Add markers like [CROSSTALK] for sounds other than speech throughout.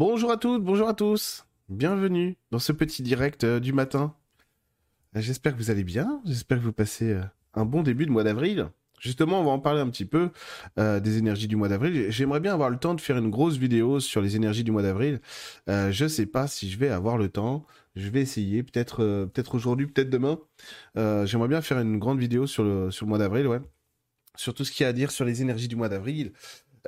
Bonjour à toutes, bonjour à tous. Bienvenue dans ce petit direct euh, du matin. Euh, j'espère que vous allez bien, j'espère que vous passez euh, un bon début de mois d'avril. Justement, on va en parler un petit peu des énergies du mois d'avril. J'aimerais bien avoir le temps de faire une grosse vidéo sur les énergies du mois d'avril. je sais pas si je vais avoir le temps. Je vais essayer, peut-être aujourd'hui, peut-être demain. J'aimerais bien faire une grande vidéo sur le, sur mois d'avril, ouais. Sur tout ce qu'il y a à dire sur les énergies du mois d'avril.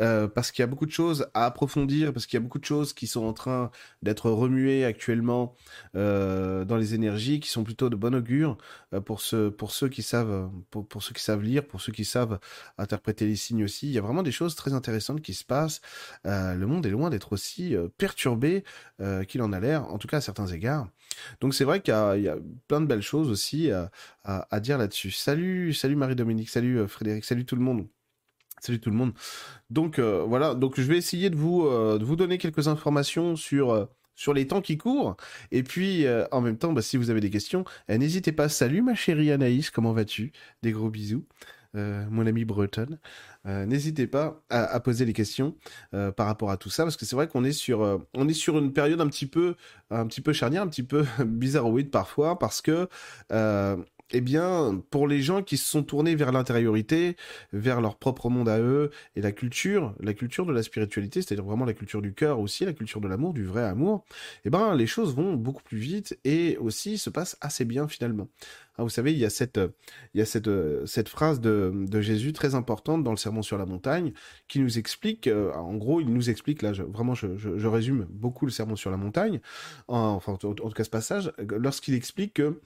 Euh, parce qu'il y a beaucoup de choses à approfondir, parce qu'il y a beaucoup de choses qui sont en train d'être remuées actuellement euh, dans les énergies, qui sont plutôt de bon augure euh, pour ceux qui savent lire, pour ceux qui savent interpréter les signes aussi. Il y a vraiment des choses très intéressantes qui se passent. le monde est loin d'être aussi perturbé qu'il en a l'air, en tout cas à certains égards. Donc c'est vrai qu'il y, a plein de belles choses aussi à, à, à dire là-dessus. Salut, salut Marie-Dominique, salut Frédéric, salut tout le monde. Salut tout le monde. Donc euh, voilà, donc je vais essayer de vous euh, de vous donner quelques informations sur euh, sur les temps qui courent. Et puis en même temps, bah, si vous avez des questions, n'hésitez pas. Salut ma chérie Anaïs, comment vas-tu? Des gros bisous. mon ami Breton. N'hésitez pas à, à, poser les questions par rapport à tout ça, parce que c'est vrai qu'on est sur, on est sur une période un petit peu, un petit peu charnière, un petit peu [LAUGHS] bizarroïde parfois, parce que eh bien, pour les gens qui se sont tournés vers l'intériorité, vers leur propre monde à eux, et la culture, la culture de la spiritualité, c'est-à-dire vraiment la culture du cœur aussi, la culture de l'amour, du vrai amour, eh ben, les choses vont beaucoup plus vite et aussi se passent assez bien finalement. Ah, vous savez, il y a cette, phrase de, Jésus très importante dans le Sermon sur la montagne qui nous explique, euh, en gros, il nous explique, là, vraiment, je, résume beaucoup le Sermon sur la montagne, enfin, en, en tout cas ce passage, lorsqu'il explique que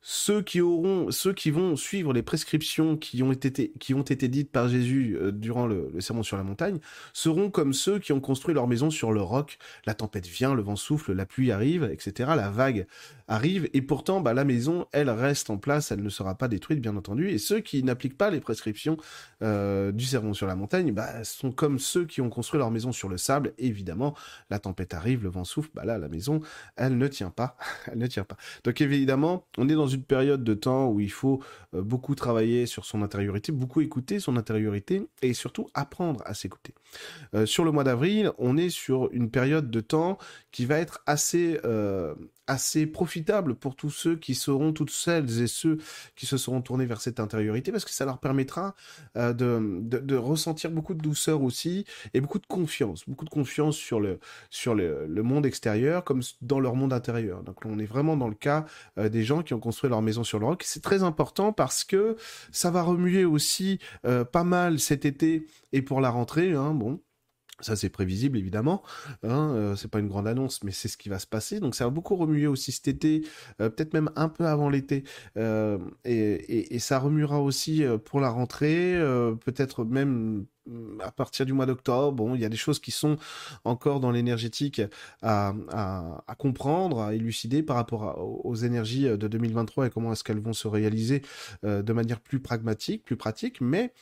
ceux qui auront, ceux qui vont suivre les prescriptions qui ont été, qui ont été dites par Jésus euh, durant le, sermon sur la montagne, seront comme ceux qui ont construit leur maison sur le roc. La tempête vient, le vent souffle, la pluie arrive, etc. La vague arrive, et pourtant, bah, la maison, elle reste en place, elle ne sera pas détruite, bien entendu. Et ceux qui n'appliquent pas les prescriptions euh, du sermon sur la montagne, bah, sont comme ceux qui ont construit leur maison sur le sable. Évidemment, la tempête arrive, le vent souffle, bah là, la maison, elle ne tient pas, [LAUGHS] elle ne tient pas. Donc évidemment, on est dans une période de temps où il faut euh, beaucoup travailler sur son intériorité, beaucoup écouter son intériorité et surtout apprendre à s'écouter. Euh, sur le mois d'avril, on est sur une période de temps qui va être assez euh, assez profitable pour tous ceux qui seront, toutes celles et ceux qui se seront tournés vers cette intériorité, parce que ça leur permettra euh, de, de, de, ressentir beaucoup de douceur aussi, et beaucoup de confiance, beaucoup de confiance sur le, sur le, le monde extérieur, comme dans leur monde intérieur. Donc on est vraiment dans le cas euh, des gens qui ont construit leur maison sur le roc. C'est très important parce que ça va remuer aussi euh, pas mal cet été et pour la rentrée, hein, bon, ça c'est prévisible évidemment, hein, euh, c'est pas une grande annonce, mais c'est ce qui va se passer. Donc ça va beaucoup remuer aussi cet été, euh, peut-être même un peu avant l'été, euh, et, ça remuera aussi euh, pour la rentrée, euh, peut-être même à partir du mois d'octobre, bon, il y a des choses qui sont encore dans l'énergétique à, à, à, comprendre, à élucider par rapport aux énergies de 2023 et comment est-ce qu'elles vont se réaliser euh, de manière plus pragmatique, plus pratique. Mais,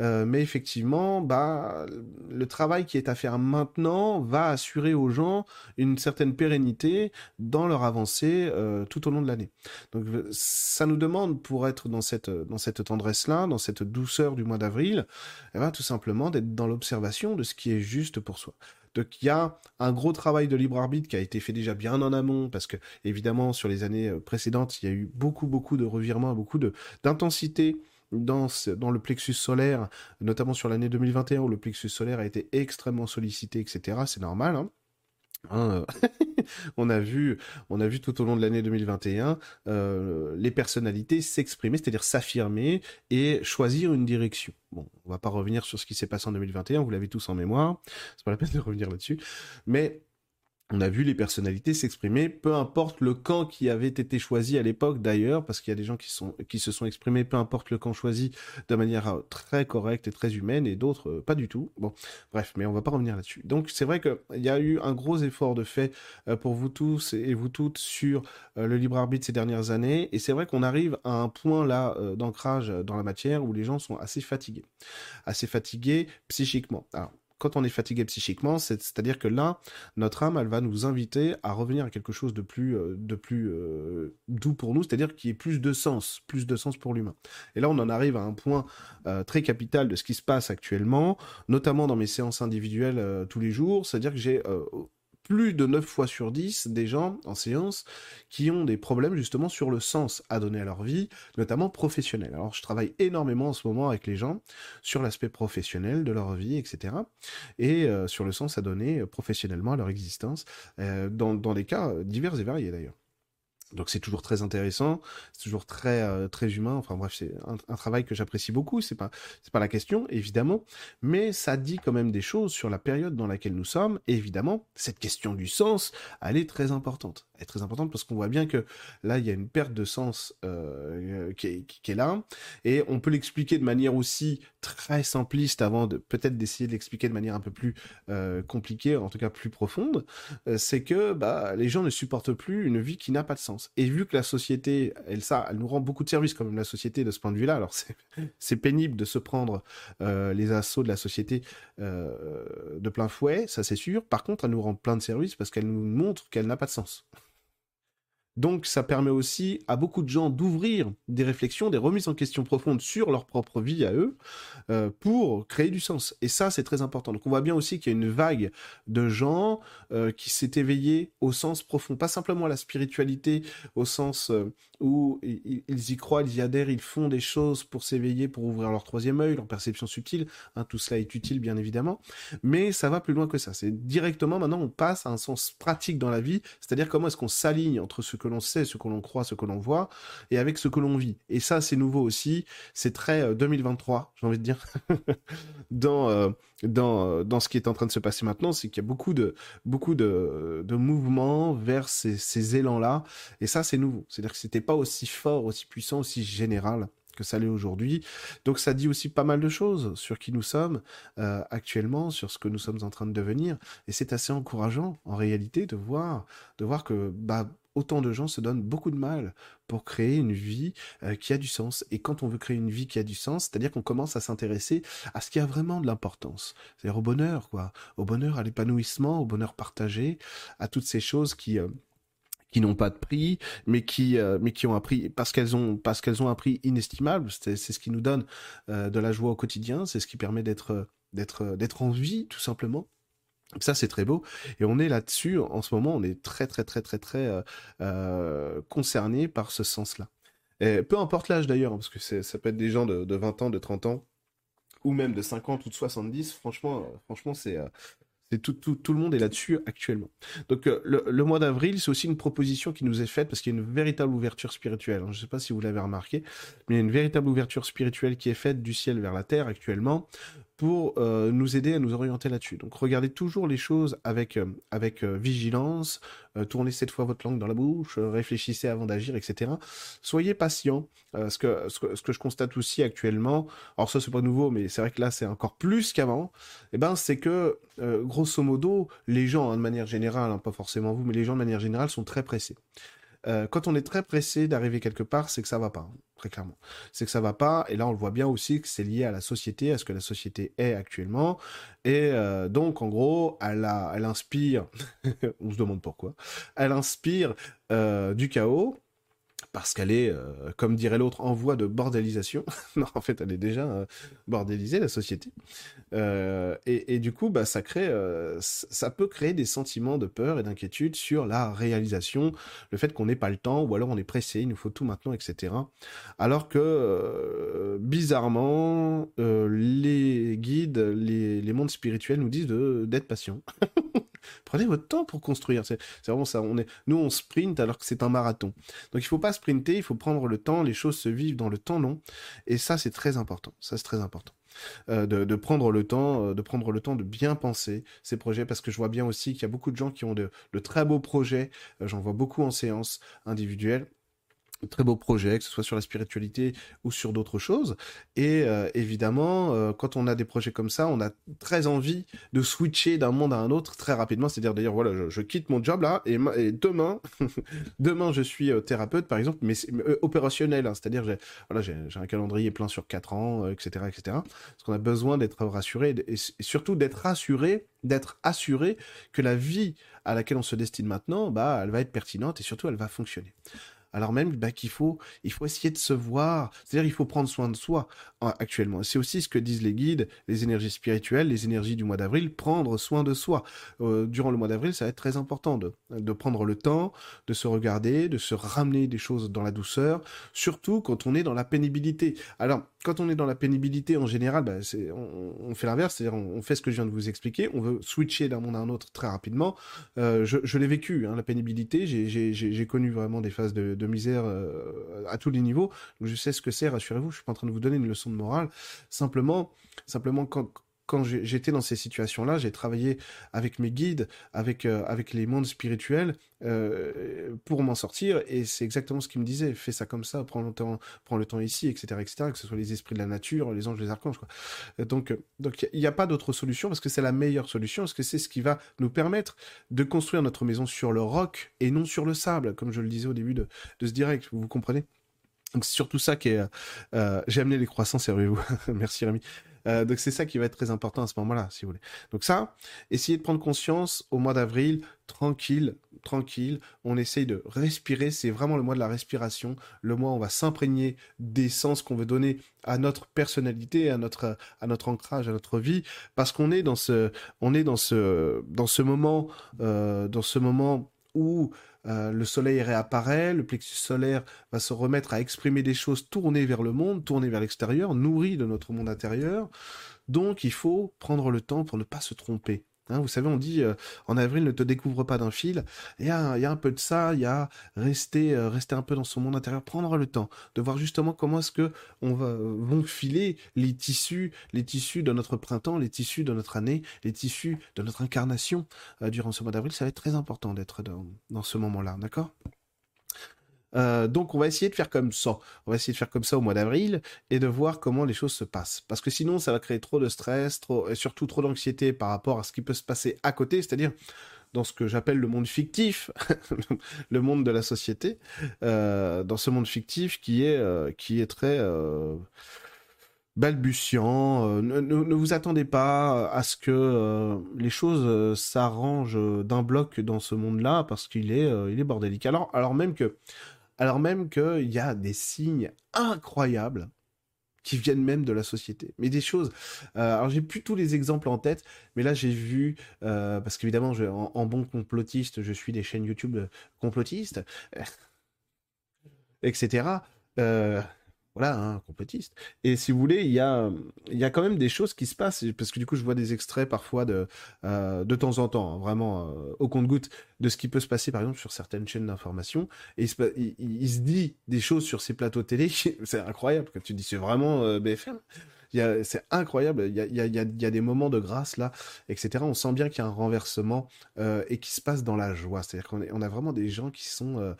euh, mais effectivement, bah, le travail qui est à faire maintenant va assurer aux gens une certaine pérennité dans leur avancée euh, tout au long de l'année. Donc, ça nous demande pour être dans cette dans cette tendresse-là, dans cette douceur du mois d'avril, eh ben, tout simplement d'être dans l'observation de ce qui est juste pour soi. Donc il y a un gros travail de libre arbitre qui a été fait déjà bien en amont parce que évidemment sur les années euh, précédentes il y a eu beaucoup beaucoup de revirements, beaucoup d'intensité dans, dans le plexus solaire, notamment sur l'année 2021 où le plexus solaire a été extrêmement sollicité, etc. C'est normal. Hein Hein, euh, [LAUGHS] on a vu, on a vu tout au long de l'année 2021 euh, les personnalités s'exprimer, c'est-à-dire s'affirmer et choisir une direction. Bon, on va pas revenir sur ce qui s'est passé en 2021, vous l'avez tous en mémoire, c'est pas la peine de revenir là-dessus, mais on a vu les personnalités s'exprimer, peu importe le camp qui avait été choisi à l'époque d'ailleurs, parce qu'il y a des gens qui, se sont exprimés, peu importe le camp choisi, de manière euh, très correcte et très humaine, et d'autres euh, pas du tout. Bon, bref, mais on va pas revenir là-dessus. Donc c'est vrai qu'il y a eu un gros effort de fait euh, pour vous tous et vous toutes sur le libre arbitre ces dernières années, et c'est vrai qu'on arrive à un point là d'ancrage dans la matière où les gens sont assez fatigués, assez fatigués psychiquement. Quand on est fatigué psychiquement, c'est-à-dire que là, notre âme, elle va nous inviter à revenir à quelque chose de plus, euh, euh, doux pour nous, c'est-à-dire qui ait plus de sens, plus de sens pour l'humain. Et là, on en arrive à un point euh, très capital de ce qui se passe actuellement, notamment dans mes séances individuelles tous les jours, c'est-à-dire que j'ai plus de 9 fois sur 10 des gens en séance qui ont des problèmes justement sur le sens à donner à leur vie, notamment professionnel. Alors je travaille énormément en ce moment avec les gens sur l'aspect professionnel de leur vie, etc. Et euh, sur le sens à donner professionnellement à leur existence, euh, dans, dans des cas divers et variés d'ailleurs. Donc c'est toujours très intéressant, c'est toujours très euh, très humain. Enfin bref, c'est un, travail que j'apprécie beaucoup. C'est pas c'est pas la question évidemment, mais ça dit quand même des choses sur la période dans laquelle nous sommes. Et évidemment, cette question du sens, elle est très importante. Elle est très importante parce qu'on voit bien que là il y a une perte de sens euh, qui, est, là, et on peut l'expliquer de manière aussi très simpliste avant de peut-être d'essayer de l'expliquer de manière un peu plus euh, compliquée, en tout cas plus profonde. C'est que bah les gens ne supportent plus une vie qui n'a pas de sens. Et vu que la société, elle, ça, elle nous rend beaucoup de services quand même, la société, de ce point de vue-là. Alors, [LAUGHS] c'est pénible de se prendre euh, les assauts de la société euh, de plein fouet, ça c'est sûr. Par contre, elle nous rend plein de services parce qu'elle nous montre qu'elle n'a pas de sens. Donc ça permet aussi à beaucoup de gens d'ouvrir des réflexions, des remises en question profondes sur leur propre vie à eux euh, pour créer du sens. Et ça, c'est très important. Donc on voit bien aussi qu'il y a une vague de gens euh, qui s'est éveillée au sens profond, pas simplement à la spiritualité, au sens euh, où ils, y croient, ils y adhèrent, ils font des choses pour s'éveiller, pour ouvrir leur troisième œil, leur perception subtile. Hein, tout cela est utile, bien évidemment. Mais ça va plus loin que ça. C'est directement, maintenant, on passe à un sens pratique dans la vie, c'est-à-dire comment est-ce qu'on s'aligne entre ce que l'on sait, ce que l'on croit, ce que l'on voit, et avec ce que l'on vit. Et ça, c'est nouveau aussi. C'est très 2023, euh, j'ai envie de dire, [LAUGHS] dans, euh, dans, euh, dans ce qui est en train de se passer maintenant, c'est qu'il y a beaucoup de, beaucoup de, de mouvements vers ces, ces élans-là. Et ça, c'est nouveau. C'est-à-dire que c'était pas aussi fort, aussi puissant, aussi général que ça l'est aujourd'hui. Donc ça dit aussi pas mal de choses sur qui nous sommes actuellement, sur ce que nous sommes en train de devenir. Et c'est assez encourageant en réalité de voir, de voir que bah autant de gens se donnent beaucoup de mal pour créer une vie euh, qui a du sens. Et quand on veut créer une vie qui a du sens, c'est-à-dire qu'on commence à s'intéresser à ce qui a vraiment de l'importance. C'est-à-dire au bonheur, quoi. Au bonheur, à l'épanouissement, au bonheur partagé, à toutes ces choses qui... Euh, qui n'ont pas de prix, mais qui euh, mais qui ont un prix parce qu'elles ont parce qu'elles ont un prix inestimable. C'est ce qui nous donne de la joie au quotidien, c'est ce qui permet d'être d'être d'être en vie tout simplement. Ça, c'est très beau. Et on est là-dessus, en ce moment, on est très, très, très, très, très euh, euh concerné par ce sens-là. Peu importe l'âge d'ailleurs, hein, parce que ça peut être des gens de, 20 ans, de 30 ans, ou même de 50 ou de 70. Franchement, euh, franchement c'est tout, le monde est là-dessus actuellement. Donc le, le, mois d'avril, c'est aussi une proposition qui nous est faite parce qu'il y a une véritable ouverture spirituelle. Je ne sais pas si vous l'avez remarqué, mais il y a une véritable ouverture spirituelle qui est faite du ciel vers la terre actuellement pour euh, nous aider à nous orienter là-dessus. Donc regardez toujours les choses avec, euh, avec euh, vigilance, tournez cette fois votre langue dans la bouche, réfléchissez avant d'agir, etc. Soyez patient. Ce que, ce, que, ce, que, je constate aussi actuellement, alors ça c'est pas nouveau, mais c'est vrai que là c'est encore plus qu'avant, eh ben, c'est que grosso modo, les gens, hein, de manière générale, hein, pas forcément vous, mais les gens de manière générale sont très pressés. Euh, quand on est très pressé d'arriver quelque part, c'est que ça va pas, très clairement. C'est que ça va pas, et là on le voit bien aussi que c'est lié à la société, à ce que la société est actuellement, et euh, donc en gros, elle, a, elle inspire, [LAUGHS] on se demande pourquoi, elle inspire euh, du chaos, parce qu'elle est, euh, comme dirait l'autre, en voie de bordélisation. [LAUGHS] non, en fait, elle est déjà euh, bordélisée, la société. Euh, et, du coup, bah, ça crée, ça peut créer des sentiments de peur et d'inquiétude sur la réalisation, le fait qu'on n'ait pas le temps, ou alors on est pressé, il nous faut tout maintenant, etc. Alors que, bizarrement, les guides, les, mondes spirituels nous disent d'être patient. [LAUGHS] Prenez votre temps pour construire. C'est vraiment ça. On est, nous, on sprint alors que c'est un marathon. Donc, il faut pas il faut prendre le temps. Les choses se vivent dans le temps long. Et ça, c'est très important. Ça, c'est très important. Euh, de, prendre le temps, euh, de prendre le temps de bien penser ces projets, parce que je vois bien aussi qu'il y a beaucoup de gens qui ont de, de très beaux projets. Euh, j'en vois beaucoup en séance individuelle très beaux projets, que ce soit sur la spiritualité ou sur d'autres choses. Et euh, évidemment, euh, quand on a des projets comme ça, on a très envie de switcher d'un monde à un autre très rapidement. C'est-à-dire d'ailleurs, voilà, je, quitte mon job là et, demain, [LAUGHS] demain je suis euh, thérapeute par exemple, mais opérationnel. Hein. c'est-à-dire j'ai voilà, un calendrier plein sur 4 ans, etc., etc. Parce qu'on a besoin d'être rassuré et, surtout d'être rassuré, d'être assuré que la vie à laquelle on se destine maintenant, bah, elle va être pertinente et surtout elle va fonctionner. Alors même bah, qu'il faut, il faut essayer de se voir. C'est-à-dire, il faut prendre soin de soi hein, actuellement. C'est aussi ce que disent les guides, les énergies spirituelles, les énergies du mois d'avril, prendre soin de soi. Euh, durant le mois d'avril, ça va être très important de, de prendre le temps, de se regarder, de se ramener des choses dans la douceur, surtout quand on est dans la pénibilité. Alors, quand on est dans la pénibilité, en général, bah, on, fait l'inverse, c'est-à-dire on, fait ce que je viens de vous expliquer, on veut switcher d'un monde à un autre très rapidement. Euh, je, l'ai vécu, hein, la pénibilité, j'ai connu vraiment des phases de, misère euh, à tous les niveaux, donc je sais ce que c'est, rassurez-vous, je suis pas en train de vous donner une leçon de morale, simplement, simplement quand, quand j'étais dans ces situations-là, j'ai travaillé avec mes guides, avec, euh, avec les mondes spirituels euh, pour m'en sortir. Et c'est exactement ce qu'ils me disaient. Fais ça comme ça, prends le temps, prends le temps ici, etc., etc. Que ce soit les esprits de la nature, les anges, les archanges. Quoi. Donc, donc il n'y a pas d'autre solution parce que c'est la meilleure solution, parce que c'est ce qui va nous permettre de construire notre maison sur le roc et non sur le sable, comme je le disais au début de, de ce direct. Vous comprenez? Donc c'est surtout ça qui est. Euh, J'ai amené les croissants, servez-vous. [LAUGHS] Merci Rémi. Euh, donc c'est ça qui va être très important à ce moment-là, si vous voulez. Donc ça, essayez de prendre conscience au mois d'avril, tranquille, tranquille. On essaye de respirer. C'est vraiment le mois de la respiration. Le mois où on va s'imprégner des sens qu'on veut donner à notre personnalité, à notre à notre ancrage, à notre vie, parce qu'on est dans ce, on est dans ce dans ce moment, euh, dans ce moment où euh, le soleil réapparaît, le plexus solaire va se remettre à exprimer des choses tournées vers le monde, tournées vers l'extérieur, nourries de notre monde intérieur. Donc il faut prendre le temps pour ne pas se tromper. Hein, vous savez, on dit euh, en avril ne te découvre pas d'un fil. Il y a, un peu de ça, il y a rester, euh, rester un peu dans son monde intérieur, prendre le temps de voir justement comment est-ce que on va vont filer les tissus, les tissus de notre printemps, les tissus de notre année, les tissus de notre incarnation euh, durant ce mois d'avril. Ça va être très important d'être dans ce moment-là, d'accord? Euh, donc on va essayer de faire comme ça. On va essayer de faire comme ça au mois d'avril et de voir comment les choses se passent. Parce que sinon, ça va créer trop de stress, trop, et surtout trop d'anxiété par rapport à ce qui peut se passer à côté, c'est-à-dire dans ce que j'appelle le monde fictif, [LAUGHS] le monde de la société, euh, dans ce monde fictif qui est, euh, qui est très balbutiant. Ne, ne, vous attendez pas à ce que les choses s'arrangent d'un bloc dans ce monde-là parce qu'il est, il est bordélique. Alors, alors même que alors même qu'il y a des signes incroyables qui viennent même de la société. Mais des choses. Euh, alors j'ai plus tous les exemples en tête, mais là j'ai vu euh, parce qu'évidemment, en, bon complotiste, je suis des chaînes YouTube complotistes, [LAUGHS] etc. voilà, un complotiste. Et si vous voulez, il y a, y a quand même des choses qui se passent, parce que du coup, je vois des extraits parfois de, euh, de temps en temps, hein, vraiment euh, au compte-goutte, de ce qui peut se passer, par exemple, sur certaines chaînes d'information. Et il se, il, se, dit des choses sur ces plateaux télé, [LAUGHS] c'est incroyable, quand tu dis c'est vraiment euh, BFM. C'est incroyable, il y a, des moments de grâce là, etc. On sent bien qu'il y a un renversement et qui se passe dans la joie. C'est-à-dire qu'on on a vraiment des gens qui sont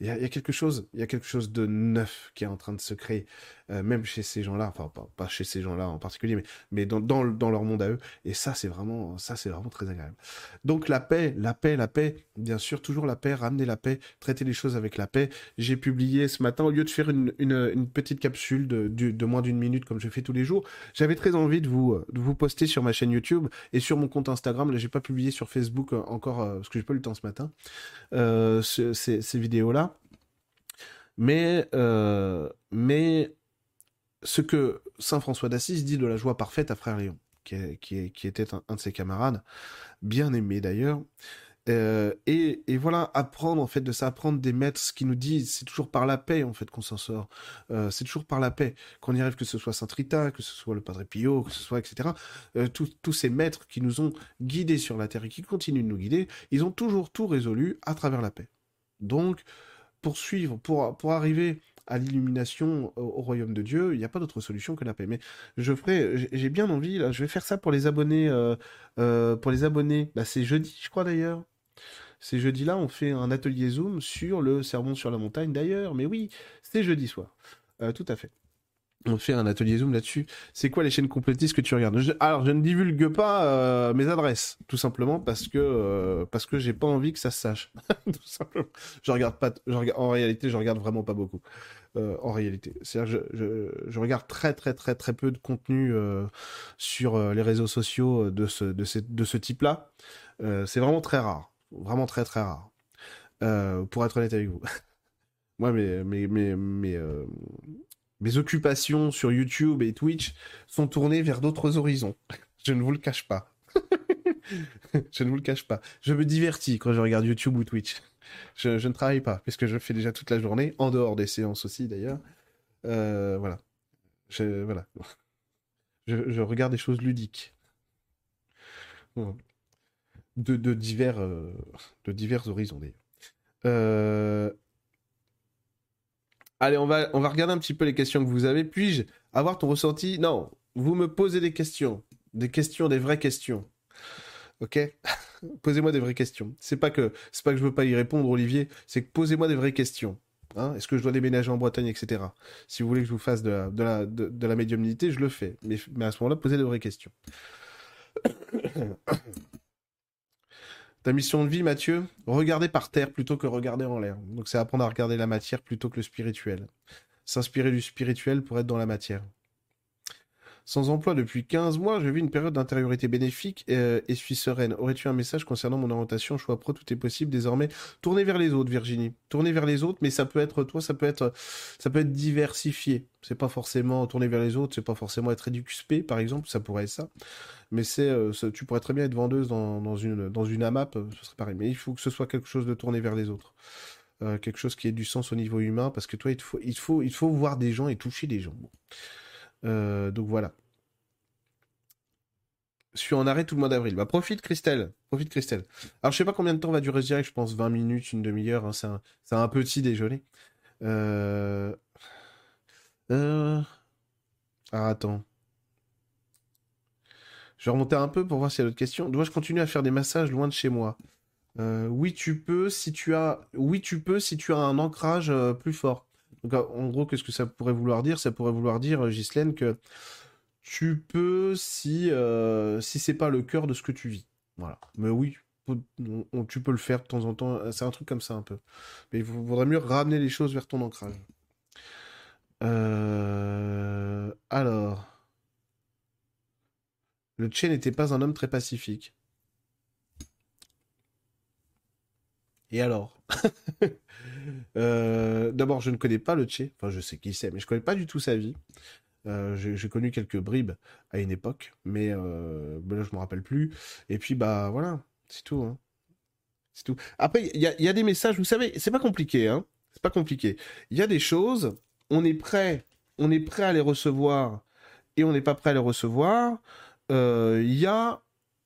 il y, a, quelque chose, il y a quelque chose de neuf qui est en train de se créer, euh, même chez ces gens-là, enfin pas, chez ces gens-là en particulier, mais, mais dans, dans, dans, leur monde à eux. Et ça, c'est vraiment, vraiment très agréable. Donc la paix, la paix, la paix, bien sûr, toujours la paix, ramener la paix, traiter les choses avec la paix. J'ai publié ce matin, au lieu de faire une, une, petite capsule de, de, moins d'une minute comme je fais tous les jours, j'avais très envie de vous, de vous poster sur ma chaîne YouTube et sur mon compte Instagram. Là, j'ai pas publié sur Facebook encore euh, parce que j'ai pas eu le temps ce matin. Euh, ces, ces vidéos-là. Mais, euh, mais ce que Saint François d'Assise dit de la joie parfaite à Frère Léon, qui, était un, de ses camarades, bien aimé d'ailleurs, euh, et, voilà, apprendre en fait de ça, apprendre des maîtres qui nous disent, c'est toujours par la paix en fait qu'on s'en sort. Euh, c'est toujours par la paix qu'on y arrive, que ce soit Saint Rita, que ce soit le Padre Pio, que ce soit etc. Euh, tous ces maîtres qui nous ont guidés sur la terre et qui continuent de nous guider, ils ont toujours tout résolu à travers la paix. Donc pour suivre, pour, pour arriver à l'illumination au, royaume de Dieu, il n'y a pas d'autre solution que la paix. Mais je ferai, j'ai bien envie, là, je vais faire ça pour les abonnés, euh, euh, pour les abonnés. Bah, c'est jeudi, je crois d'ailleurs. C'est jeudi-là, on fait un atelier Zoom sur le sermon sur la montagne d'ailleurs. Mais oui, c'est jeudi soir. Euh, tout à fait on fait un atelier Zoom là-dessus. C'est quoi les chaînes complétistes que tu regardes Alors, je ne divulgue pas euh, mes adresses, tout simplement parce que euh, parce que j'ai pas envie que ça se sache. [LAUGHS] tout simplement. Je regarde pas. En réalité, je regarde vraiment pas beaucoup. Euh, en réalité, c'est-à-dire je, je, je, regarde très très très très peu de contenu sur les réseaux sociaux de ce de de ce type-là. c'est vraiment très rare, vraiment très très rare. pour être honnête avec vous. [LAUGHS] moi, mes, mes, mes, euh, mes occupations sur YouTube et Twitch sont tournées vers d'autres horizons. [LAUGHS] je ne vous le cache pas. [LAUGHS] je ne vous le cache pas. Je me divertis quand je regarde YouTube ou Twitch. Je, ne travaille pas, puisque je fais déjà toute la journée, en dehors des séances aussi d'ailleurs. Euh, voilà. Je, voilà. Je, regarde des choses ludiques. De, divers, euh, de divers horizons d'ailleurs. Euh, allez, on va, regarder un petit peu les questions que vous avez. Puis-je avoir ton ressenti? Non, vous me posez des questions. Des questions, des vraies questions. Ok? [LAUGHS] Posez-moi des vraies questions. C'est pas que c'est pas que je veux pas y répondre, Olivier. C'est que posez-moi des vraies questions. Hein Est-ce que je dois déménager en Bretagne, etc. Si vous voulez que je vous fasse de la, de de, médiumnité, je le fais. Mais, mais à ce moment-là, posez des vraies questions. Ta mission de vie, Mathieu, regarder par terre plutôt que regarder en l'air. Donc c'est apprendre à regarder la matière plutôt que le spirituel. S'inspirer du spirituel pour être dans la matière. Sans emploi depuis 15 mois, je vis une période d'intériorité bénéfique euh, et, suis sereine. Aurais-tu un message concernant mon orientation, choix pro, tout est possible désormais Tournez vers les autres, Virginie. Tournez vers les autres, mais ça peut être toi, ça peut être, ça peut être diversifié. C'est pas forcément tourner vers les autres, c'est pas forcément être éducuspé, par exemple, ça pourrait être ça. Mais c'est, euh, tu pourrais très bien être vendeuse dans, une, dans une AMAP, euh, ce serait pareil. Mais il faut que ce soit quelque chose de tourné vers les autres. quelque chose qui ait du sens au niveau humain, parce que toi, il faut, il faut, voir des gens et toucher des gens. Euh, donc voilà. Je suis en arrêt tout le mois d'avril. Bah profite Christelle, profite Christelle. Alors je sais pas combien de temps va durer ce direct, je pense 20 minutes, une demi-heure, hein. c'est un, petit déjeuner. Euh... Euh... Ah attends. Je vais remonter un peu pour voir s'il y a d'autres questions. Dois-je continuer à faire des massages loin de chez moi? Euh, Oui, tu peux si tu as. Oui, tu peux si tu as un ancrage plus fort. Donc, en gros, qu'est-ce que ça pourrait vouloir dire? Ça pourrait vouloir dire, euh, Ghislaine, que tu peux, si, euh, si c'est pas le cœur de ce que tu vis. Voilà. Mais oui, tu peux le faire de temps en temps. C'est un truc comme ça un peu. Mais il vaudrait mieux ramener les choses vers ton ancrage. Euh, alors. Le Tché n'était pas un homme très pacifique. Et alors? [LAUGHS] euh, D'abord, je ne connais pas le Tché. Enfin, je sais qui c'est, mais je connais pas du tout sa vie. Euh, j'ai connu quelques bribes à une époque, mais euh, là, je me rappelle plus. Et puis, bah voilà, c'est tout. Hein. C'est tout. Après, il y, a, des messages, vous savez, c'est pas compliqué. Hein. C'est pas compliqué. Il y a des choses, on est prêt, on est prêt à les recevoir et on n'est pas prêt à les recevoir. Il y a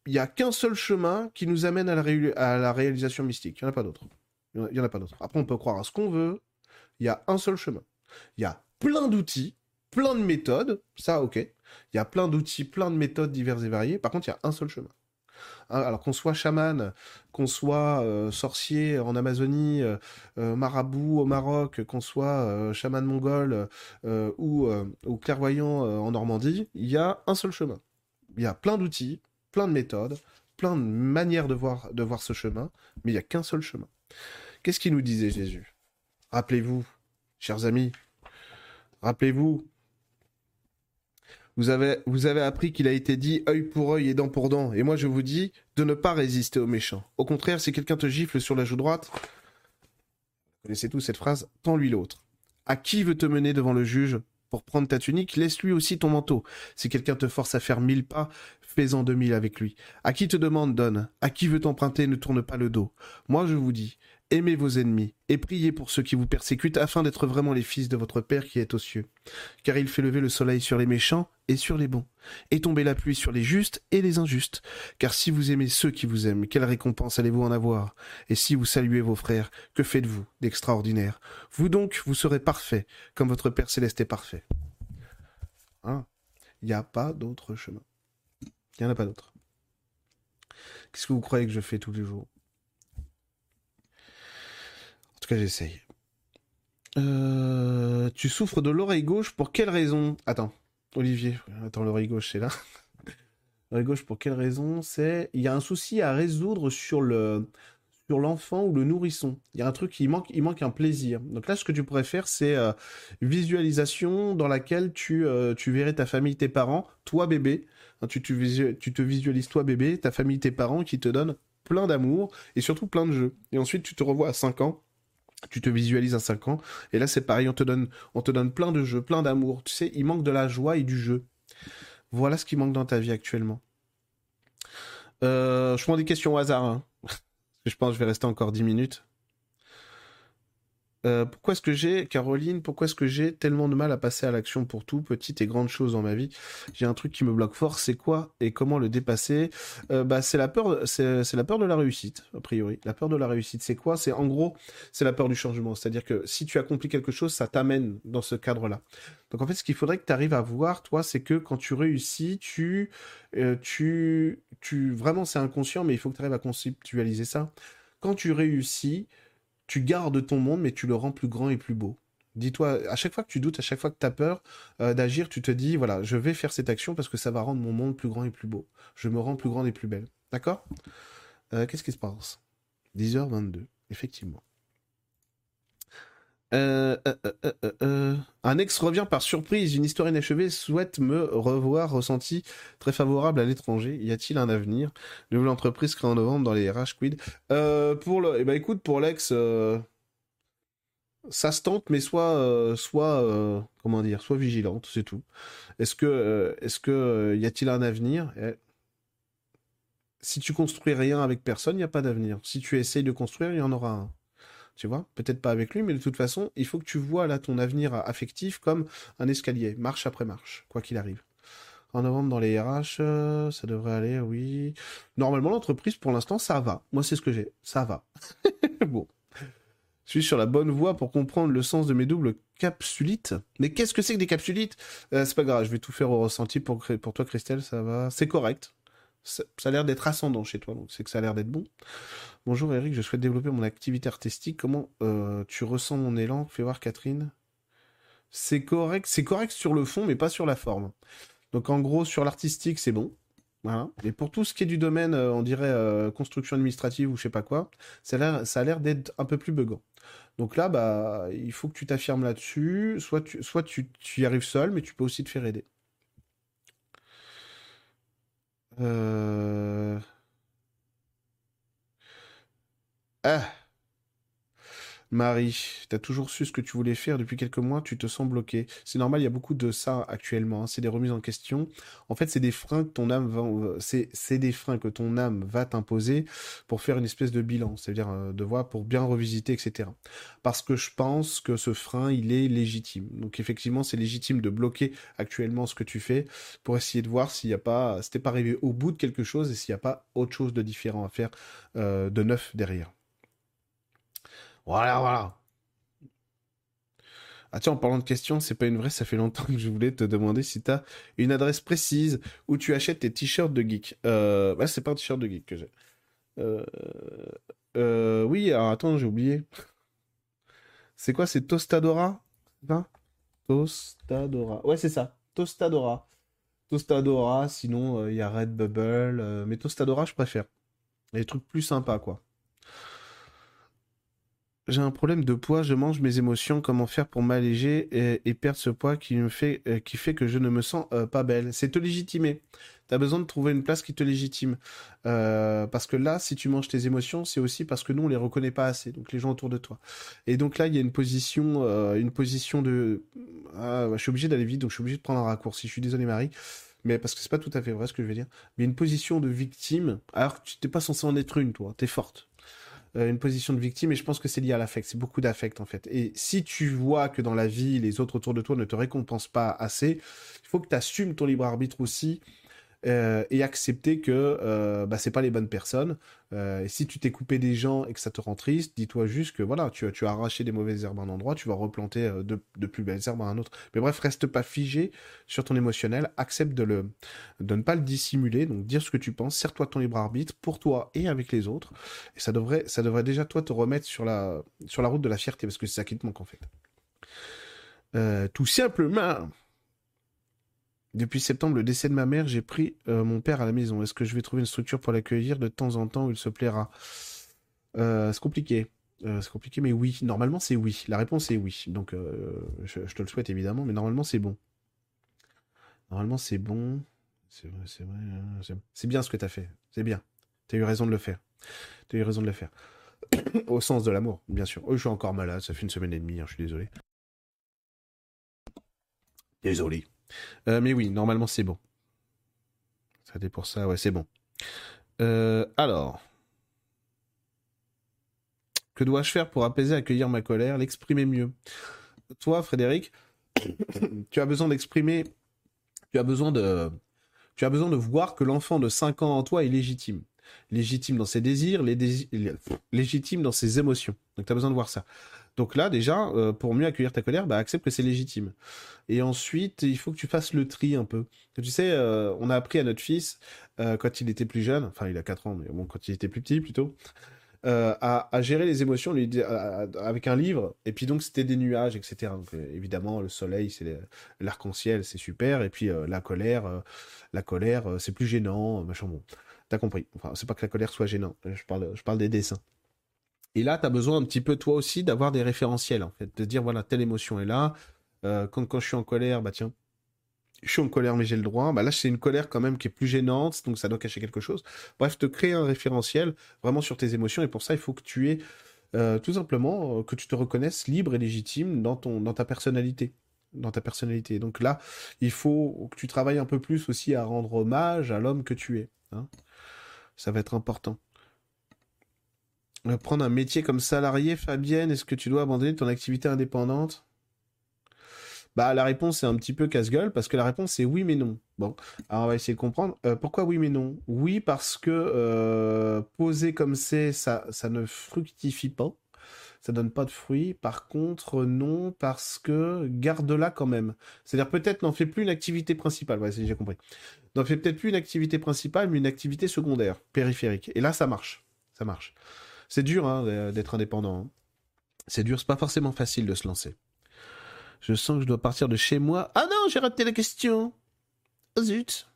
il n'y a qu'un seul chemin qui nous amène à la, réalisation mystique. Il n'y en a pas d'autre. Il n'y en a pas d'autre. Après, on peut croire à ce qu'on veut. Il y a un seul chemin. Il y a plein d'outils, plein de méthodes. Ça, ok. Il y a plein d'outils, plein de méthodes diverses et variées. Par contre, il y a un seul chemin. Hein, alors qu'on soit chaman, qu'on soit euh, sorcier en Amazonie, euh, euh, marabout au Maroc, qu'on soit chaman mongol ou, clairvoyant en Normandie, il y a un seul chemin. Il y a plein d'outils, plein de méthodes, plein de manières de voir, de voir ce chemin, mais il n'y a qu'un seul chemin. Qu'est-ce qu'il nous disait Jésus? Rappelez-vous, chers amis, rappelez-vous, vous avez, vous avez appris qu'il a été dit œil pour œil et dent pour dent. Et moi, je vous dis de ne pas résister aux méchants. Au contraire, si quelqu'un te gifle sur la joue droite, vous connaissez tous cette phrase, tends-lui l'autre. À qui veut te mener devant le juge? Pour prendre ta tunique, laisse-lui aussi ton manteau. Si quelqu'un te force à faire mille pas, fais-en deux mille avec lui. À qui te demande, donne. À qui veut t'emprunter, ne tourne pas le dos. Moi, je vous dis, aimez vos ennemis, et priez pour ceux qui vous persécutent, afin d'être vraiment les fils de votre Père qui est aux cieux. Car il fait lever le soleil sur les méchants et sur les bons, et tomber la pluie sur les justes et les injustes. Car si vous aimez ceux qui vous aiment, quelle récompense allez-vous en avoir? Et si vous saluez vos frères, que faites-vous d'extraordinaire? Vous donc, vous serez parfaits, comme votre Père céleste est parfait. Hein? Il n'y a pas d'autre chemin. Il n'y en a pas d'autre. Qu'est-ce que vous croyez que je fais tous les jours? Tout cas, j'essaye. Euh, tu souffres de l'oreille gauche pour quelle raison? Attends, Olivier. Attends, l'oreille gauche, c'est là. [LAUGHS] l'oreille gauche, pour quelle raison? C'est il y a un souci à résoudre sur le sur l'enfant ou le nourrisson. Il y a un truc qui manque, il manque un plaisir. Donc là, ce que tu pourrais faire, c'est euh, visualisation dans laquelle tu, euh, tu verrais ta famille, tes parents, toi bébé, tu, te visualises toi bébé, ta famille, tes parents qui te donnent plein d'amour et surtout plein de jeux. Et ensuite tu te revois à 5 ans tu te visualises à 5 ans. Et là, c'est pareil, on te donne, on te donne plein de jeux, plein d'amour. Tu sais, il manque de la joie et du jeu. Voilà ce qui manque dans ta vie actuellement. Euh, je prends des questions au hasard. Hein. [LAUGHS] je pense que je vais rester encore 10 minutes. Euh, pourquoi est-ce que j'ai, Caroline, pourquoi est-ce que j'ai tellement de mal à passer à l'action pour tout, petites et grandes choses dans ma vie? J'ai un truc qui me bloque fort, c'est quoi et comment le dépasser? Euh, Bah, c'est la peur, c'est, la peur de la réussite, a priori. La peur de la réussite, c'est quoi? C'est en gros, c'est la peur du changement. C'est-à-dire que si tu accomplis quelque chose, ça t'amène dans ce cadre-là. Donc en fait, ce qu'il faudrait que tu arrives à voir, toi, c'est que quand tu réussis, tu, euh, tu, tu, vraiment, c'est inconscient, mais il faut que tu arrives à conceptualiser ça. Quand tu réussis, tu gardes ton monde, mais tu le rends plus grand et plus beau. Dis-toi, à chaque fois que tu doutes, à chaque fois que tu as peur euh, d'agir, tu te dis, voilà, je vais faire cette action parce que ça va rendre mon monde plus grand et plus beau. Je me rends plus grande et plus belle. D'accord? Euh, Qu'est-ce qui se passe? 10h22, effectivement. Euh, euh, euh, un ex revient par surprise, une histoire inachevée souhaite me revoir, ressenti très favorable à l'étranger. Y a-t-il un avenir? Nouvelle entreprise créée en novembre dans les RH Quid. pour le, eh ben pour l'ex, ça se tente, mais soit, soit, comment dire, soit vigilante, c'est tout. Est-ce que, est-ce que, y a-t-il un avenir? Eh, Si tu construis rien avec personne, il n'y a pas d'avenir. Si tu essayes de construire, il y en aura un. Tu vois, peut-être pas avec lui, mais de toute façon, il faut que tu vois là ton avenir affectif comme un escalier, marche après marche, quoi qu'il arrive. En novembre, dans les RH, euh, ça devrait aller, oui. Normalement, l'entreprise, pour l'instant, ça va. Moi, c'est ce que j'ai. Ça va. [LAUGHS] bon. Je suis sur la bonne voie pour comprendre le sens de mes doubles capsulites. Mais qu'est-ce que c'est que des capsulites? Euh, C'est pas grave, je vais tout faire au ressenti pour, pour toi, Christelle, ça va. C'est correct. Ça, a l'air d'être ascendant chez toi, donc c'est que ça a l'air d'être bon. Bonjour Eric, je souhaite développer mon activité artistique. Comment euh, tu ressens mon élan? Fais voir Catherine. C'est correct, c'est correct sur le fond, mais pas sur la forme. Donc en gros, sur l'artistique, c'est bon. Voilà. Pour tout ce qui est du domaine, euh, on dirait euh, construction administrative ou je sais pas quoi, ça a l'air d'être un peu plus buggant. Donc là, bah, il faut que tu t'affirmes là-dessus. Soit, tu, soit tu y arrives seul, mais tu peux aussi te faire aider. Euh... Ah Marie, t'as toujours su ce que tu voulais faire depuis quelques mois, tu te sens bloqué. C'est normal, il y a beaucoup de ça actuellement. Hein. C'est des remises en question. En fait, c'est des freins que ton âme va, c'est, des freins que ton âme va t'imposer pour faire une espèce de bilan, c'est-à-dire euh, de voir pour bien revisiter, etc. Parce que je pense que ce frein, il est légitime. Donc effectivement, c'est légitime de bloquer actuellement ce que tu fais pour essayer de voir s'il n'y a pas, si t'es pas arrivé au bout de quelque chose et s'il n'y a pas autre chose de différent à faire, euh, de neuf derrière. Voilà, voilà. Ah tiens, en parlant de questions, c'est pas une vraie, ça fait longtemps que je voulais te demander si t'as une adresse précise où tu achètes tes t-shirts de geek. Euh, bah, c'est pas un t-shirt de geek que j'ai. Euh, euh, oui, alors attends, j'ai oublié. C'est quoi, c'est Tostadora? Tostadora. Ouais, c'est ça. Tostadora. Tostadora, sinon il y a Redbubble. mais Tostadora, je préfère. Les trucs plus sympas, quoi j'ai un problème de poids, je mange mes émotions, comment faire pour m'alléger et, perdre ce poids qui me fait, euh, qui fait que je ne me sens euh, pas belle. C'est te légitimer. Tu as besoin de trouver une place qui te légitime. Euh, parce que là, si tu manges tes émotions, c'est aussi parce que nous, on les reconnaît pas assez, donc les gens autour de toi. Et donc là, il y a une position, une position de... Ah, je suis obligé d'aller vite, donc je suis obligé de prendre un raccourci. Je suis désolé, Marie. Mais parce que c'est pas tout à fait vrai ce que je vais dire. Mais une position de victime, alors tu n'es pas censé en être une, toi. Tu es forte. Euh, une position de victime et je pense que c'est lié à l'affect, c'est beaucoup d'affect en fait. Et si tu vois que dans la vie, les autres autour de toi ne te récompensent pas assez, il faut que tu assumes ton libre arbitre aussi euh, et accepter que euh, bah, c'est pas les bonnes personnes. Euh, et si tu t'es coupé des gens et que ça te rend triste, dis-toi juste que voilà, tu, tu as arraché des mauvaises herbes à un endroit, tu vas replanter de, de, plus belles herbes à un autre. Mais bref, reste pas figé sur ton émotionnel, accepte de, le, de ne pas le dissimuler, donc dire ce que tu penses, serre-toi ton libre arbitre pour toi et avec les autres. Et ça devrait, ça devrait déjà toi te remettre sur la, sur la route de la fierté, parce que c'est ça qui te manque en fait. tout simplement. Depuis septembre, le décès de ma mère, j'ai pris euh, mon père à la maison. Est-ce que je vais trouver une structure pour l'accueillir? De temps en temps où il se plaira euh, C'est compliqué. Euh, c'est compliqué, mais oui. Normalement, c'est oui. La réponse est oui. Donc, je, te le souhaite évidemment, mais normalement, c'est bon. Normalement, c'est bon. C'est vrai, c'est vrai. Hein, c'est bien ce que tu as fait. C'est bien. Tu as eu raison de le faire. Tu as eu raison de le faire. [COUGHS] Au sens de l'amour, bien sûr. Oh, je suis encore malade, ça fait une semaine et demie, hein, je suis désolé. Désolé. Euh, mais oui, normalement c'est bon. Ça dit pour ça, ouais, c'est bon. Euh, alors. Que dois-je faire pour apaiser, accueillir ma colère, l'exprimer mieux? Toi, Frédéric, [COUGHS] tu as besoin d'exprimer. Tu as besoin de. Tu as besoin de voir que l'enfant de 5 ans en toi est légitime. Légitime dans ses désirs, légitime dans ses émotions. Donc tu as besoin de voir ça. Donc là, déjà, euh, pour mieux accueillir ta colère, bah, accepte que c'est légitime. Et ensuite, il faut que tu fasses le tri un peu. Tu sais, euh, on a appris à notre fils, euh, quand il était plus jeune, enfin il a 4 ans, mais bon, quand il était plus petit plutôt, à, gérer les émotions lui, avec un livre. Et puis donc, c'était des nuages, etc. Évidemment, le soleil, c'est l'arc-en-ciel, c'est super. Et puis la colère, la colère, c'est plus gênant, machin bon. T'as compris. Enfin, c'est pas que la colère soit gênante. Je parle, je parle des dessins. Et là, tu as besoin un petit peu toi aussi d'avoir des référentiels, en fait, de dire voilà, telle émotion est là. Euh, quand, quand je suis en colère, bah tiens, je suis en colère mais j'ai le droit. Bah là, c'est une colère quand même qui est plus gênante, donc ça doit cacher quelque chose. Bref, te créer un référentiel vraiment sur tes émotions, et pour ça, il faut que tu aies euh, tout simplement euh, que tu te reconnaisses libre et légitime dans ton dans ta personnalité dans ta personnalité. Donc là, il faut que tu travailles un peu plus aussi à rendre hommage à l'homme que tu es. Hein. Ça va être important. Prendre un métier comme salarié, Fabienne, est-ce que tu dois abandonner ton activité indépendante? Bah la réponse c'est un petit peu casse-gueule parce que la réponse c'est oui mais non. Bon, alors on va essayer de comprendre. Euh, pourquoi oui mais non? Oui parce que euh, poser comme c'est, ça, ça ne fructifie pas. Ça donne pas de fruits. Par contre, non, parce que garde-la quand même. C'est-à-dire peut-être n'en fais plus une activité principale. Ouais, j'ai compris. N'en fais peut-être plus une activité principale, mais une activité secondaire, périphérique. Et là, ça marche. Ça marche. C'est dur hein, d'être indépendant. Hein. C'est dur, c'est pas forcément facile de se lancer. Je sens que je dois partir de chez moi. Ah non, j'ai raté la question. Oh, zut.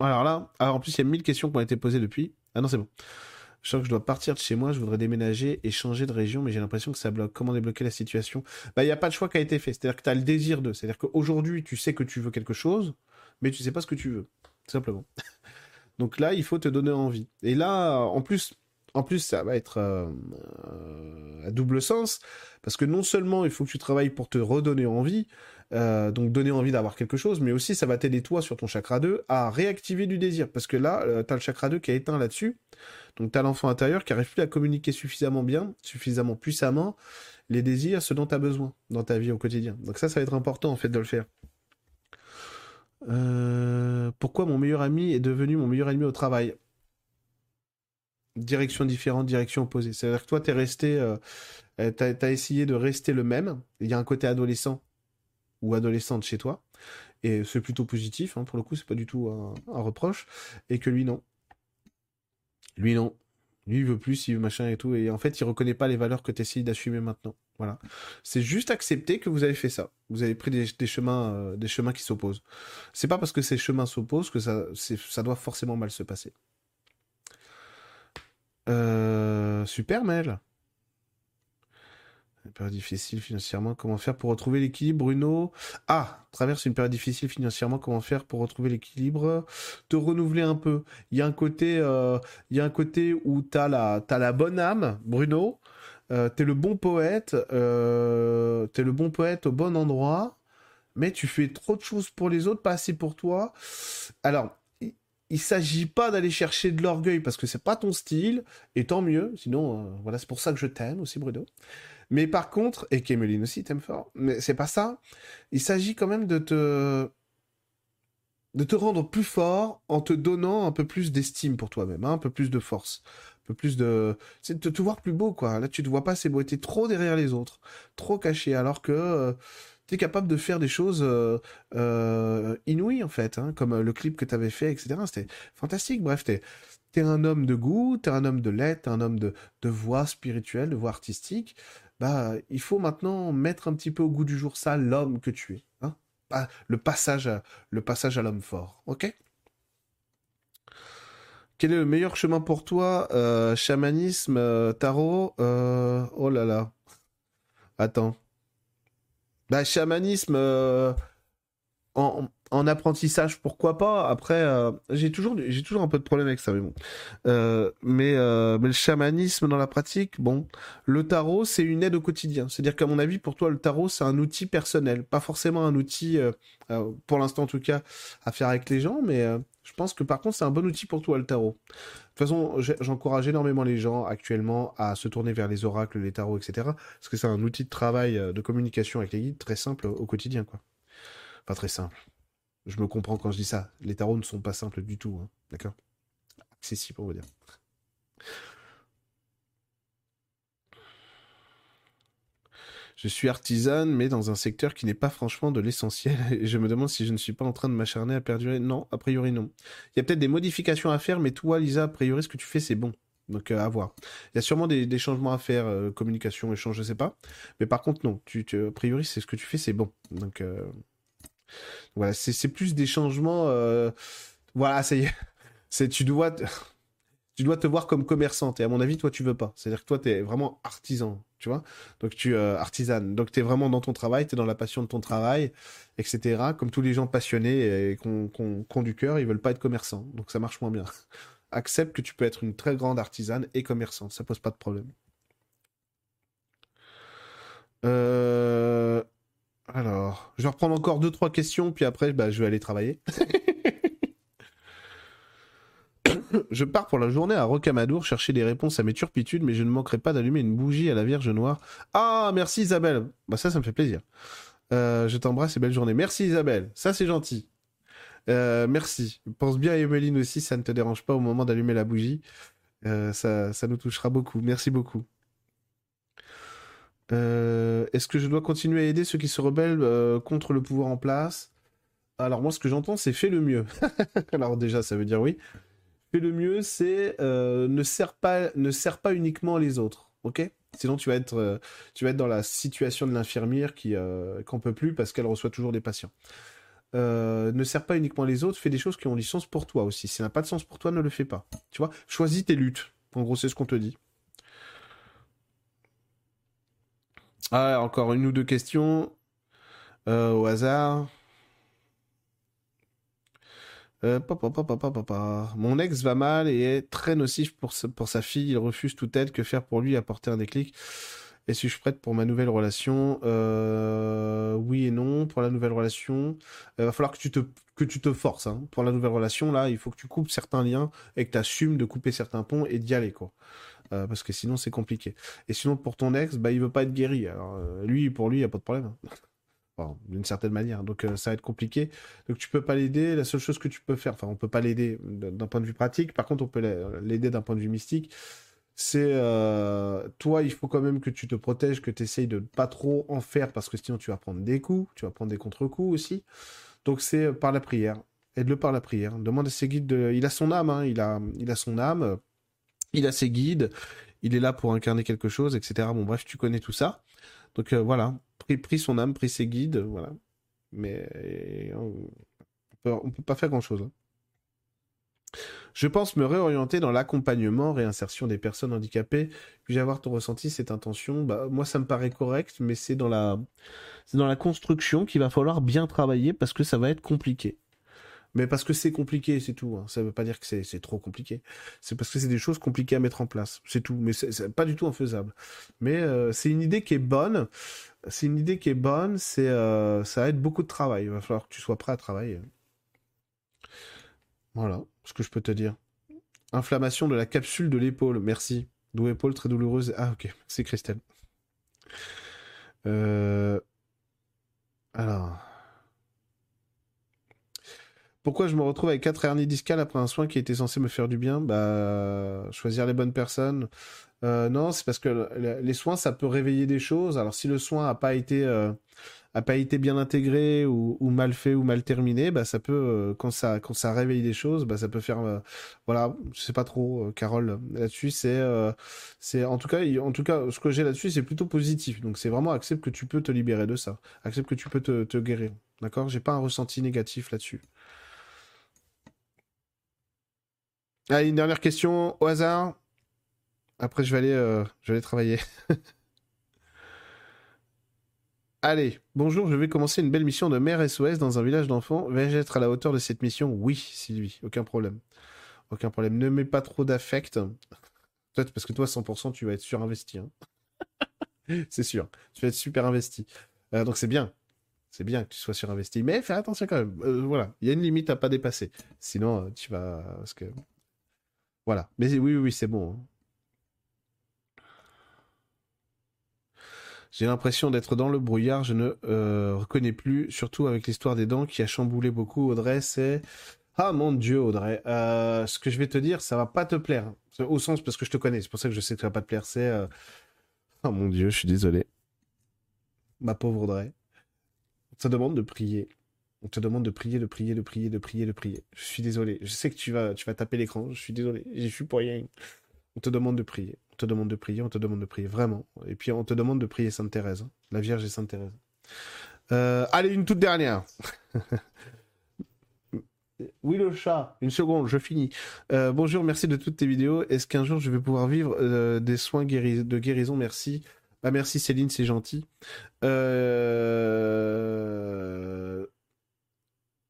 Alors là, alors en plus, il y a mille questions qui ont été posées depuis. Ah non, c'est bon. Je sens que je dois partir de chez moi, je voudrais déménager et changer de région, mais j'ai l'impression que ça bloque. Comment débloquer la situation? Bah, il n'y a pas de choix qui a été fait. C'est-à-dire que tu as le désir de. C'est-à-dire qu'aujourd'hui, tu sais que tu veux quelque chose, mais tu sais pas ce que tu veux. Simplement. [LAUGHS] Donc là, il faut te donner envie. Et là, en plus, en plus, ça va être euh, euh, à double sens, parce que non seulement il faut que tu travailles pour te redonner envie, euh, donc donner envie d'avoir quelque chose, mais aussi ça va t'aider toi sur ton chakra 2 à réactiver du désir, parce que là, tu le chakra 2 qui a éteint là-dessus, donc tu l'enfant intérieur qui arrive plus à communiquer suffisamment bien, suffisamment puissamment les désirs, ce dont tu as besoin dans ta vie au quotidien. Donc ça, ça va être important en fait de le faire. pourquoi mon meilleur ami est devenu mon meilleur ennemi au travail? Direction différente, direction opposée. C'est-à-dire que toi, tu es resté, euh, euh tu as, essayé de rester le même. Il y a un côté adolescent ou adolescente chez toi. Et c'est plutôt positif, hein, pour le coup, c'est pas du tout un, reproche. Et que lui, non. Lui, non. Lui, il veut plus, il veut machin et tout. Et en fait, il reconnaît pas les valeurs que tu essayes d'assumer maintenant. Voilà. C'est juste accepter que vous avez fait ça. Vous avez pris des, chemins, euh, des chemins qui s'opposent. C'est pas parce que ces chemins s'opposent que ça, ça doit forcément mal se passer. Euh, super, Mel. Une période difficile financièrement, comment faire pour retrouver l'équilibre, Bruno? Ah, traverse une période difficile financièrement, comment faire pour retrouver l'équilibre? Te renouveler un peu. Il y a un côté, euh, il y a un côté où la, as la bonne âme, Bruno. Euh, t'es le bon poète, euh, t'es le bon poète au bon endroit, mais tu fais trop de choses pour les autres, pas assez pour toi. Alors, il s'agit pas d'aller chercher de l'orgueil parce que c'est pas ton style, et tant mieux, sinon, euh, voilà, c'est pour ça que je t'aime aussi, Bruno. Mais par contre, et Kemeline aussi t'aime fort, mais c'est pas ça. Il s'agit quand même de te de te rendre plus fort en te donnant un peu plus d'estime pour toi-même, hein, un peu plus de force, un peu plus de, c'est de te voir plus beau quoi. Là, tu te vois pas c'est beau, trop derrière les autres, trop caché, alors que euh, tu es capable de faire des choses euh, euh, inouïes en fait, hein, comme euh, le clip que tu avais fait, etc. C'était fantastique. Bref, tu es, un homme de goût, tu es un homme de lettres, un homme de, de voix spirituelle, de voix artistique. Bah, il faut maintenant mettre un petit peu au goût du jour ça, l'homme que tu es. Hein le passage à, le passage à l'homme fort. Ok? Quel est le meilleur chemin pour toi Chamanisme, tarot Oh là là. Attends. Bah, chamanisme. Euh, en, apprentissage, pourquoi pas. Après, euh, j'ai toujours, un peu de problème avec ça, mais bon. Euh, mais, mais le chamanisme dans la pratique, bon, le tarot, c'est une aide au quotidien. C'est-à-dire qu'à mon avis, pour toi, le tarot, c'est un outil personnel, pas forcément un outil, pour l'instant en tout cas, à faire avec les gens, mais je pense que par contre, c'est un bon outil pour toi, le tarot. Toute façon, j'encourage énormément les gens actuellement à se tourner vers les oracles, les tarots, etc. Parce que c'est un outil de travail, de communication avec les guides très simple au quotidien, quoi. Pas très simple. Je me comprends quand je dis ça. Les tarots ne sont pas simples du tout. Hein. D'accord? Accessible, on va dire. Je suis artisane, mais dans un secteur qui n'est pas franchement de l'essentiel. [LAUGHS] Et je me demande si je ne suis pas en train de m'acharner à perdurer. Non, a priori non. Il y a peut-être des modifications à faire, mais toi, Lisa, a priori, ce que tu fais, c'est bon. Donc euh, à voir. Il y a sûrement des, changements à faire, euh, communication, échange, je sais pas. Mais par contre, non. Tu, a priori, c'est ce que tu fais, c'est bon. Donc euh, voilà, c'est plus des changements. Voilà, ça y est. [LAUGHS] C'est tu dois te... [LAUGHS] tu dois te voir comme commerçante et à mon avis toi tu veux pas. C'est-à-dire que toi tu es vraiment artisan, tu vois. Donc tu euh, artisane. Donc tu es vraiment dans ton travail, tu es dans la passion de ton travail, etc. Comme tous les gens passionnés et qui ont, du cœur, ils veulent pas être commerçants. Donc ça marche moins bien. [LAUGHS] Accepte que tu peux être une très grande artisane et commerçante, ça pose pas de problème. Euh... Alors, je vais reprendre encore deux trois questions, puis après, bah, je vais aller travailler. [LAUGHS] je pars pour la journée à Rocamadour chercher des réponses à mes turpitudes, mais je ne manquerai pas d'allumer une bougie à la Vierge Noire. Ah, merci Isabelle. Bah ça, ça me fait plaisir. Euh, je t'embrasse et belle journée. Merci Isabelle. Ça, c'est gentil. Euh, merci. Pense bien à Emeline aussi, ça ne te dérange pas au moment d'allumer la bougie. Euh, ça, ça nous touchera beaucoup. Merci beaucoup. Est-ce que je dois continuer à aider ceux qui se rebellent contre le pouvoir en place? Alors moi, ce que j'entends, c'est fais le mieux. [LAUGHS] Alors déjà, ça veut dire oui. Fais le mieux, c'est euh, ne sert pas, ne pas uniquement les autres, ok? Sinon, tu vas être, tu vas être dans la situation de l'infirmière qui qu'en peut plus parce qu'elle reçoit toujours des patients. ne sert pas uniquement les autres, fais des choses qui ont du sens pour toi aussi. Si ça n'a pas de sens pour toi, ne le fais pas. Tu vois, choisis tes luttes. En gros, c'est ce qu'on te dit. Ah, encore une ou deux questions euh, au hasard. Euh, Mon ex va mal et est très nocif pour sa, fille. Il refuse toute aide. Que faire pour lui? Apporter un déclic Et suis-je prête pour ma nouvelle relation? Euh, Oui et non. Pour la nouvelle relation, il euh, va falloir que tu te, forces. Hein. Pour la nouvelle relation, là, il faut que tu coupes certains liens et que tu assumes de couper certains ponts et d'y aller. quoi. Euh, parce que sinon c'est compliqué. Et sinon pour ton ex, bah il veut pas être guéri. Lui, pour lui, il y a pas de problème. D'une certaine manière. Donc euh, ça va être compliqué. Donc tu peux pas l'aider. La seule chose que tu peux faire, enfin on peut pas l'aider d'un point de vue pratique. Par contre, on peut l'aider d'un point de vue mystique. C'est toi, il faut quand même que tu te protèges, que tu essayes de pas trop en faire parce que sinon tu vas prendre des coups, tu vas prendre des contre-coups aussi. Donc c'est par la prière. Aide-le par la prière. Demande à ses guides de... Il a son âme, hein. il, a... il a son âme il a ses guides, il est là pour incarner quelque chose, etc. Bon, bref, tu connais tout ça. Donc euh, voilà, pris, son âme, pris ses guides, voilà. Mais on peut, peut pas faire grand-chose. Hein. Je pense me réorienter dans l'accompagnement, réinsertion des personnes handicapées. Puis avoir ton ressenti, cette intention bah, Moi, ça me paraît correct, mais c'est dans la, c'est dans la construction qu'il va falloir bien travailler parce que ça va être compliqué. Mais parce que c'est compliqué, c'est tout. Hein. Ça ne veut pas dire que c'est trop compliqué. C'est parce que c'est des choses compliquées à mettre en place. C'est tout. Mais c'est pas du tout infaisable. Mais euh, c'est une idée qui est bonne. C'est une idée qui est bonne. C'est euh, ça aide beaucoup de travail. Il va falloir que tu sois prêt à travailler. Voilà ce que je peux te dire. Inflammation de la capsule de l'épaule. Merci. D'où épaule très douloureuse. Ah ok. C'est Christelle. Euh... Alors. Pourquoi je me retrouve avec quatre hernies discales après un soin qui était censé me faire du bien? Bah, choisir les bonnes personnes. Euh, non, c'est parce que les soins, ça peut réveiller des choses. Alors, si le soin a pas été euh, pas été bien intégré ou, mal fait ou mal terminé, bah euh, quand ça quand ça réveille des choses, bah ça peut faire voilà, je sais pas trop, Carole là-dessus. C'est en tout cas ce que j'ai là-dessus, c'est plutôt positif. Donc c'est vraiment accepte que tu peux te libérer de ça, accepte que tu peux te, te guérir. D'accord? J'ai pas un ressenti négatif là-dessus. Allez, une dernière question au hasard? Après, je vais aller, euh, je vais aller travailler. [LAUGHS] Allez, bonjour, je vais commencer une belle mission de mère SOS dans un village d'enfants. Vais-je être à la hauteur de cette mission? Oui, Sylvie, aucun problème. Aucun problème. Ne mets pas trop d'affect. Peut-être parce que toi, 100%, tu vas être surinvesti. Hein. [LAUGHS] c'est sûr. Tu vas être super investi. Euh, donc c'est bien. C'est bien que tu sois surinvesti. Mais fais attention quand même. Euh, voilà. Il y a une limite à pas dépasser. Sinon, tu vas. Parce que. Voilà. Mais oui, oui, oui c'est bon. Hein. J'ai l'impression d'être dans le brouillard, je ne euh, reconnais plus, surtout avec l'histoire des dents qui a chamboulé beaucoup. Audrey, c'est... Ah mon dieu, Audrey. Euh, ce que je vais te dire, ça va pas te plaire. Au sens, parce que je te connais, c'est pour ça que je sais que ça va pas te plaire, c'est... Oh mon dieu, je suis désolé. Ma pauvre Audrey. On te demande de prier. On te demande de prier, de prier, de prier, de prier, de prier. Je suis désolé. Je sais que tu vas, tu vas taper l'écran. Je suis désolé. J'y suis pour rien. On te demande de prier. On te demande de prier, on te demande de prier, vraiment. Et puis on te demande de prier Sainte Thérèse, hein. la Vierge et Sainte Thérèse. Euh, allez, une toute dernière. [LAUGHS] oui, le chat. Une seconde, je finis. Euh, bonjour, merci de toutes tes vidéos. Est-ce qu'un jour je vais pouvoir vivre euh, des soins de guérison? Merci. Bah, merci Céline, c'est gentil.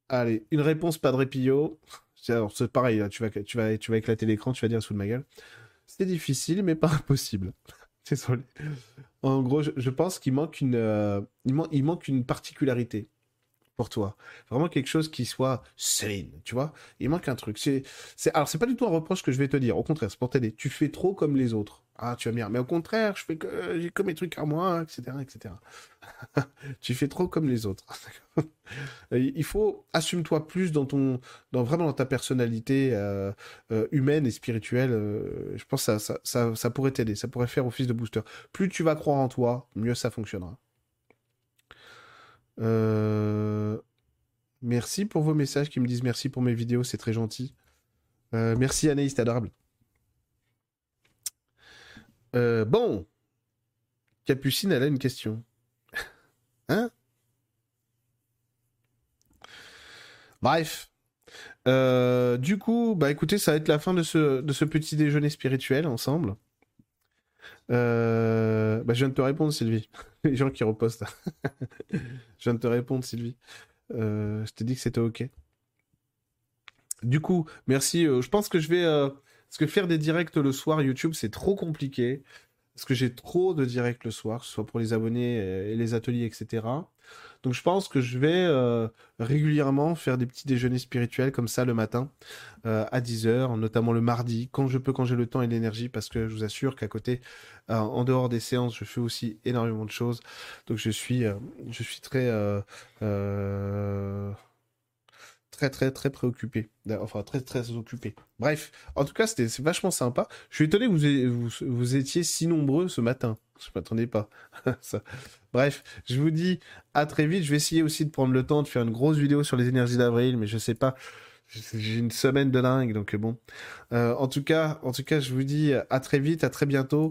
Allez, une réponse Padre Pio. C'est pareil, tu vas, tu vas, tu vas éclater l'écran, tu vas dire sous de ma gueule. C'est difficile, mais pas [LAUGHS] impossible. Désolé. En gros, je, pense qu'il manque euh, il, manque une particularité pour toi. Vraiment quelque chose qui soit saine, tu vois. Il manque un truc. C'est, c'est, alors c'est pas du tout un reproche que je vais te dire. Au contraire, c'est pour t'aider. Tu fais trop comme les autres. Ah, tu vas me dire, mais au contraire, je fais que j'ai comme mes trucs à moi, etc., etc. [LAUGHS] tu fais trop comme les autres. [LAUGHS] Il faut assume-toi plus dans ton, dans vraiment dans ta personnalité euh, euh, humaine et spirituelle. Euh, je pense que ça, ça, ça, pourrait t'aider, ça pourrait faire office de booster. Plus tu vas croire en toi, mieux ça fonctionnera. Merci pour vos messages qui me disent merci pour mes vidéos, c'est très gentil. merci Anaïs, adorable. Euh, bon. Capucine, elle a une question. [LAUGHS] hein? Bref. Euh, du coup, bah écoutez, ça va être la fin de ce petit déjeuner spirituel ensemble. Euh, bah, je viens de te répondre, Sylvie. [LAUGHS] Les gens qui repostent. [LAUGHS] je viens de te répondre, Sylvie. je t'ai dit que c'était OK. Du coup, merci. je pense que je vais parce que faire des directs le soir YouTube, c'est trop compliqué. Parce que j'ai trop de directs le soir, que ce soit pour les abonnés et les ateliers, etc. Donc je pense que je vais euh, régulièrement faire des petits déjeuners spirituels comme ça le matin euh, à 10h, notamment le mardi, quand je peux, quand j'ai le temps et l'énergie, parce que je vous assure qu'à côté, euh, en dehors des séances, je fais aussi énormément de choses. Donc je suis, je suis très très très très préoccupé. Enfin très très occupé. Bref, en tout cas c'était vachement sympa. Je suis étonné que vous, vous, étiez si nombreux ce matin. Je m'attendais pas. Ça. Bref, je vous dis à très vite. Je vais essayer aussi de prendre le temps de faire une grosse vidéo sur les énergies d'avril, mais je sais pas. J'ai une semaine de dingue, donc bon. Euh, en tout cas, en tout cas, je vous dis à très vite, à très bientôt.